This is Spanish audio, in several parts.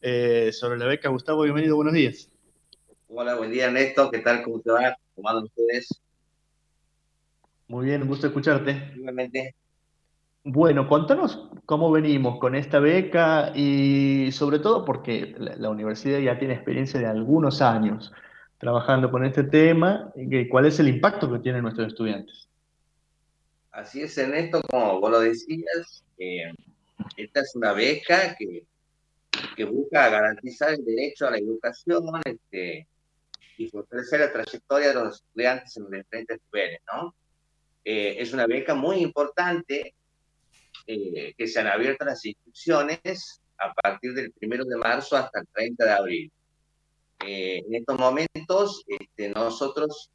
eh, sobre la beca. Gustavo, bienvenido, buenos días. Hola, buen día Ernesto, ¿qué tal? ¿Cómo te va? ¿Cómo van ustedes? Muy bien, un gusto escucharte. Igualmente. Bueno, contanos cómo venimos con esta beca y sobre todo porque la, la universidad ya tiene experiencia de algunos años trabajando con este tema, y cuál es el impacto que tienen nuestros estudiantes. Así es, Ernesto, como vos lo decías, eh, esta es una beca que, que, busca garantizar el derecho a la educación este, y fortalecer la trayectoria de los estudiantes en los diferentes niveles, ¿no? Eh, es una beca muy importante eh, que se han abierto las inscripciones a partir del 1 de marzo hasta el 30 de abril. Eh, en estos momentos, este, nosotros,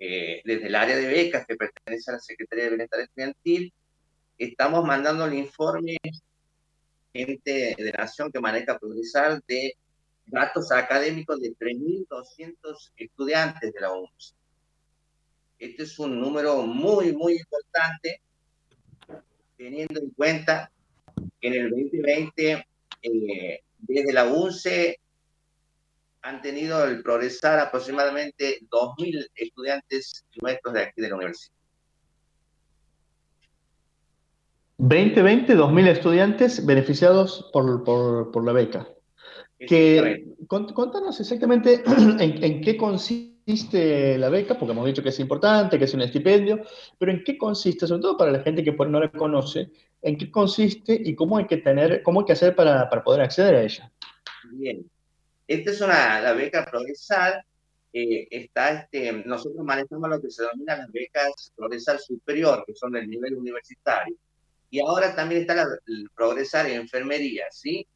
eh, desde el área de becas que pertenece a la Secretaría de Bienestar Estudiantil, estamos mandando el informe gente de Nación que maneja Progresar de datos académicos de 3.200 estudiantes de la UNS. Este es un número muy, muy importante, teniendo en cuenta que en el 2020, eh, desde la UNCE han tenido el progresar aproximadamente 2.000 estudiantes nuestros de aquí de la universidad. 2020, 2.000 estudiantes beneficiados por, por, por la beca. Que, contanos exactamente en, en, qué consiste la beca, porque hemos dicho que es importante, que es un estipendio, pero en qué consiste, sobre todo para la gente que no la conoce, en qué consiste y cómo hay que tener, cómo hay que hacer para, para poder acceder a ella. Bien, esta es una, la beca Progresar. Eh, está este, nosotros manejamos lo que se denomina las becas Progresar Superior, que son del nivel universitario. Y ahora también está la, el Progresar en Enfermería, ¿sí?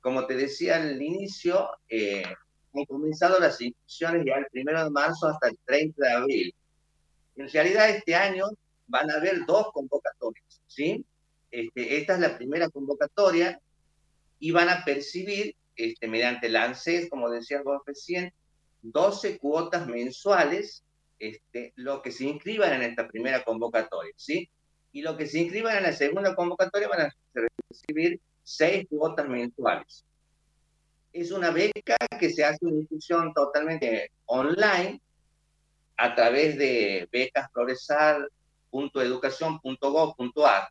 Como te decía al inicio, eh, han comenzado las inscripciones ya el primero de marzo hasta el 30 de abril. En realidad, este año van a haber dos convocatorias, ¿sí? Este, esta es la primera convocatoria y van a percibir este, mediante el ANSES, como decía vos recién, 12 cuotas mensuales, este, lo que se inscriban en esta primera convocatoria, ¿sí? Y lo que se inscriban en la segunda convocatoria van a recibir 6 cuotas mensuales. Es una beca que se hace una inscripción totalmente online a través de becasprogresar.educación.gov.ar.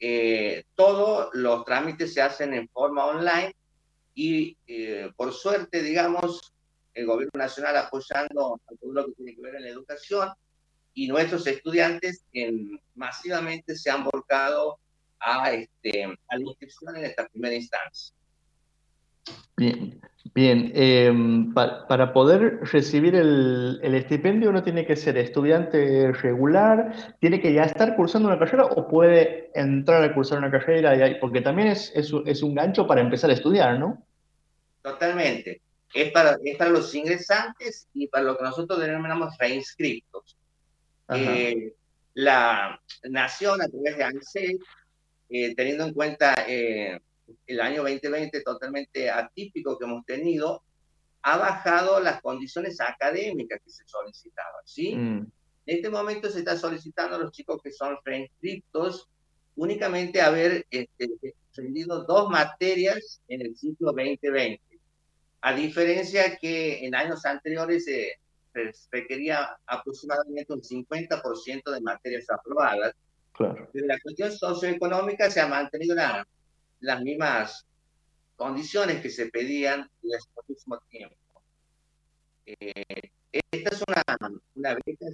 Eh, todos los trámites se hacen en forma online y eh, por suerte, digamos, el gobierno nacional apoyando a todo lo que tiene que ver en la educación y nuestros estudiantes en, masivamente se han volcado a, este, a la inscripción en esta primera instancia. Bien, bien. Eh, pa, para poder recibir el, el, estipendio uno tiene que ser estudiante regular, tiene que ya estar cursando una carrera o puede entrar a cursar una carrera, porque también es, es, es un gancho para empezar a estudiar, ¿no? Totalmente. Es para, es para los ingresantes y para lo que nosotros denominamos reinscriptos. Eh, la nación a través de ANSES, eh, teniendo en cuenta eh, el año 2020 totalmente atípico que hemos tenido, ha bajado las condiciones académicas que se solicitaban, ¿sí? Mm. En este momento se está solicitando a los chicos que son reinscriptos únicamente haber este, rendido dos materias en el ciclo 2020. A diferencia que en años anteriores se requería aproximadamente un 50% de materias aprobadas. Claro. Desde la cuestión socioeconómica se han mantenido la, las mismas condiciones que se pedían en el mismo tiempo. Eh, esta es una, una beca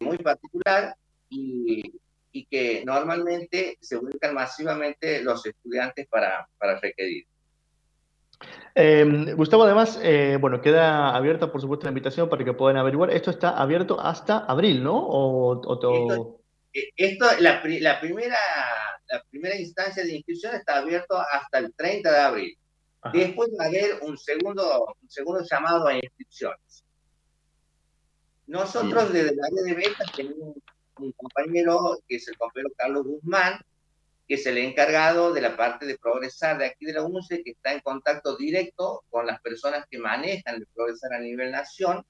muy particular y, y, que normalmente se ubican masivamente los estudiantes para, para requerir. Eh, Gustavo, además, eh, bueno, queda abierta, por supuesto, la invitación para que puedan averiguar. Esto está abierto hasta abril, ¿no? O. Esto, eh, esto la, la, primera, la primera instancia de inscripción está abierto hasta el 30 de abril. Ajá. Después va a haber un segundo, un segundo llamado a inscripciones. Nosotros desde el área de becas tenemos un compañero que es el compañero Carlos Guzmán, que es el encargado de la parte de progresar de aquí de la UNCE, que está en contacto directo con las personas que manejan el progresar a nivel nación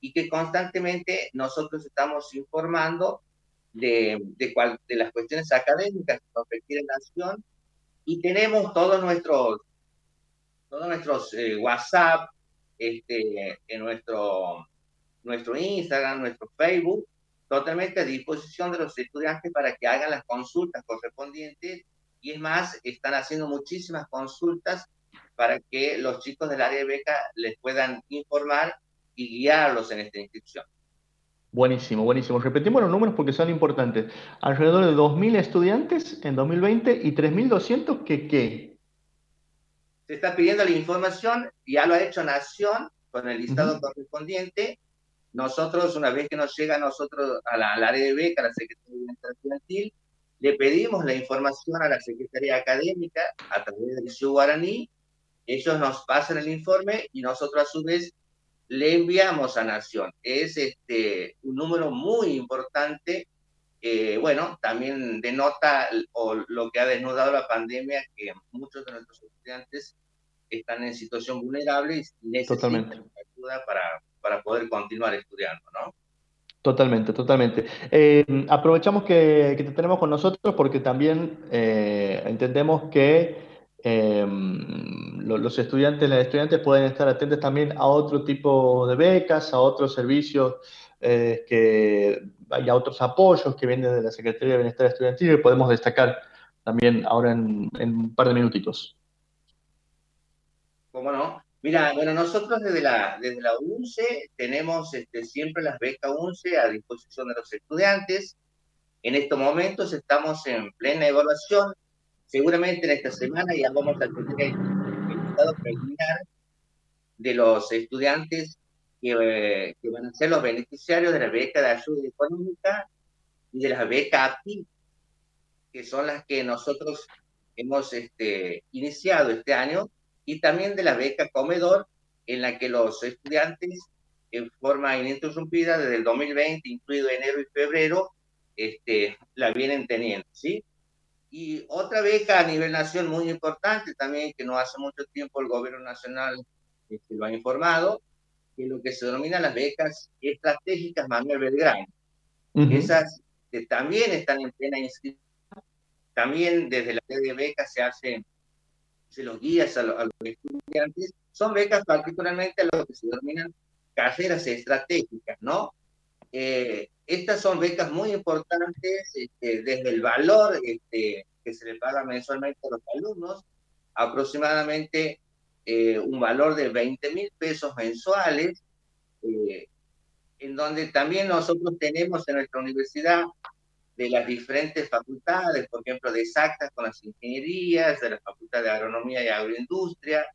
y que constantemente nosotros estamos informando de, de, cual, de las cuestiones académicas que nos requiere nación. Y tenemos todos nuestros, todos nuestros eh, WhatsApp, este, en nuestro, nuestro Instagram, nuestro Facebook, totalmente a disposición de los estudiantes para que hagan las consultas correspondientes y es más, están haciendo muchísimas consultas para que los chicos del área de beca les puedan informar y guiarlos en esta inscripción. Buenísimo, buenísimo. Repetimos los números porque son importantes. Alrededor de 2.000 estudiantes en 2020 y 3.200 que qué. Se está pidiendo la información, ya lo ha hecho Nación con el listado correspondiente. Nosotros, una vez que nos llega a nosotros al área de beca, a la Secretaría de Bienestar Estudiantil, le pedimos la información a la Secretaría Académica a través del CIU Guaraní. Ellos nos pasan el informe y nosotros a su vez le enviamos a Nación. Es este, un número muy importante. bueno, también denota o lo que ha desnudado la pandemia, que muchos de nuestros estudiantes están en situación vulnerable y necesitan ayuda para, para poder continuar estudiando, ¿no? Totalmente, totalmente. Eh, aprovechamos que, te tenemos con nosotros porque también eh, entendemos que Em, los estudiantes, las estudiantes pueden estar atentos también a otro tipo de becas, a otros servicios eh, que, y a otros apoyos que vienen de la Secretaría de Bienestar Estudiantil y podemos destacar también ahora en, un par de minutitos. ¿Cómo no? Mira, bueno, nosotros desde la, desde la UNCE tenemos este, siempre las becas UNCE a disposición de los estudiantes. En estos momentos estamos en plena evaluación Seguramente en esta semana ya vamos a tener el estado preliminar de los estudiantes que, que, van a ser los beneficiarios de la beca de ayuda económica y de la beca API, que son las que nosotros hemos este, iniciado este año, y también de la beca Comedor, en la que los estudiantes en forma ininterrumpida desde el 2020, incluido enero y febrero, este, la vienen teniendo, ¿sí? Y otra beca a nivel nación muy importante también, que no hace mucho tiempo el gobierno nacional este, lo ha informado, que es lo que se denomina las becas estratégicas Manuel Belgrano. Esas que también están en plena inscripción. También desde la ley de becas se hacen, se los guías a, los estudiantes. Son becas particularmente a lo que se denominan carreras estratégicas, ¿no? Eh, estas son becas muy importantes este, desde el valor este, que se le paga mensualmente a los alumnos, aproximadamente eh, un valor de 20 mil pesos mensuales, eh, en donde también nosotros tenemos en nuestra universidad de las diferentes facultades, por ejemplo, de exactas con las ingenierías, de la Facultad de Agronomía y Agroindustria,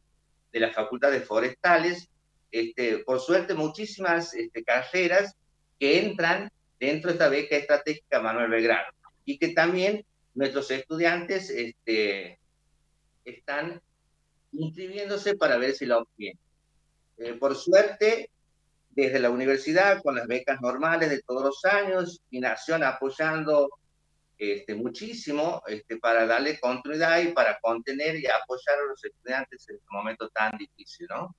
de las facultades forestales, este, por suerte muchísimas este, carreras que entran dentro de esta beca estratégica Manuel Belgrano y que también nuestros estudiantes este, están inscribiéndose para ver si la obtienen. Eh, por suerte, desde la universidad, con las becas normales de todos los años, y Nación apoyando este, muchísimo este, para darle continuidad y para contener y apoyar a los estudiantes en este momento tan difícil, ¿no?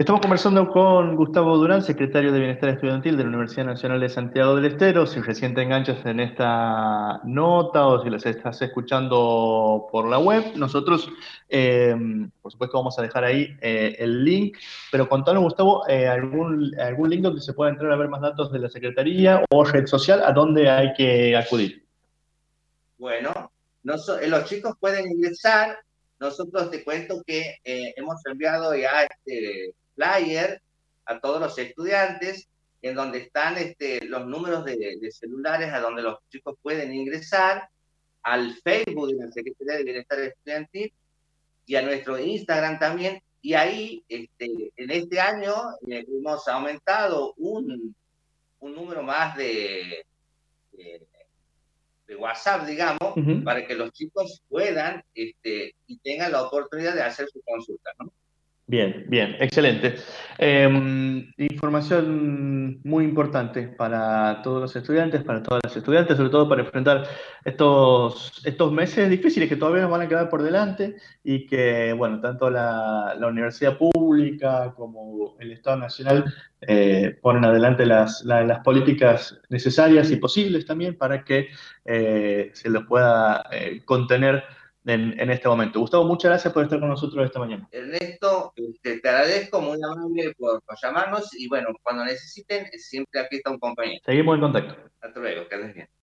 Estamos conversando con Gustavo Durán, secretario de Bienestar Estudiantil de la Universidad Nacional de Santiago del Estero. Si recién te enganchas en esta nota o si las estás escuchando por la web, nosotros, eh, por supuesto, vamos a dejar ahí eh, el link. Pero contanos, Gustavo, eh, algún, algún link donde se pueda entrar a ver más datos de la Secretaría o red social, a dónde hay que acudir. Bueno, los chicos pueden ingresar nosotros te cuento que hemos enviado ya este, flyer a todos los estudiantes en donde están este, los números de, celulares a donde los chicos pueden ingresar, al Facebook de la Secretaría de Bienestar Estudiantil y a nuestro Instagram también. Y ahí, este, en este año, eh, hemos aumentado un, un número más de, WhatsApp, digamos, para que los chicos puedan este, y tengan la oportunidad de hacer su consulta, ¿no? Bien, bien, excelente. Em, información muy importante para todos los estudiantes, para todas las estudiantes, sobre todo para enfrentar estos, estos meses difíciles que todavía nos van a quedar por delante y que, bueno, tanto la, universidad pública como el Estado Nacional eh, ponen adelante las, las, políticas necesarias y posibles también para que eh, se los pueda eh, contener en, este momento. Gustavo, muchas gracias por estar con nosotros esta mañana. Ernesto, este, te agradezco muy amable por, por, llamarnos y bueno, cuando necesiten, siempre aquí está un compañero. Seguimos en contacto. Hasta luego, que andes bien.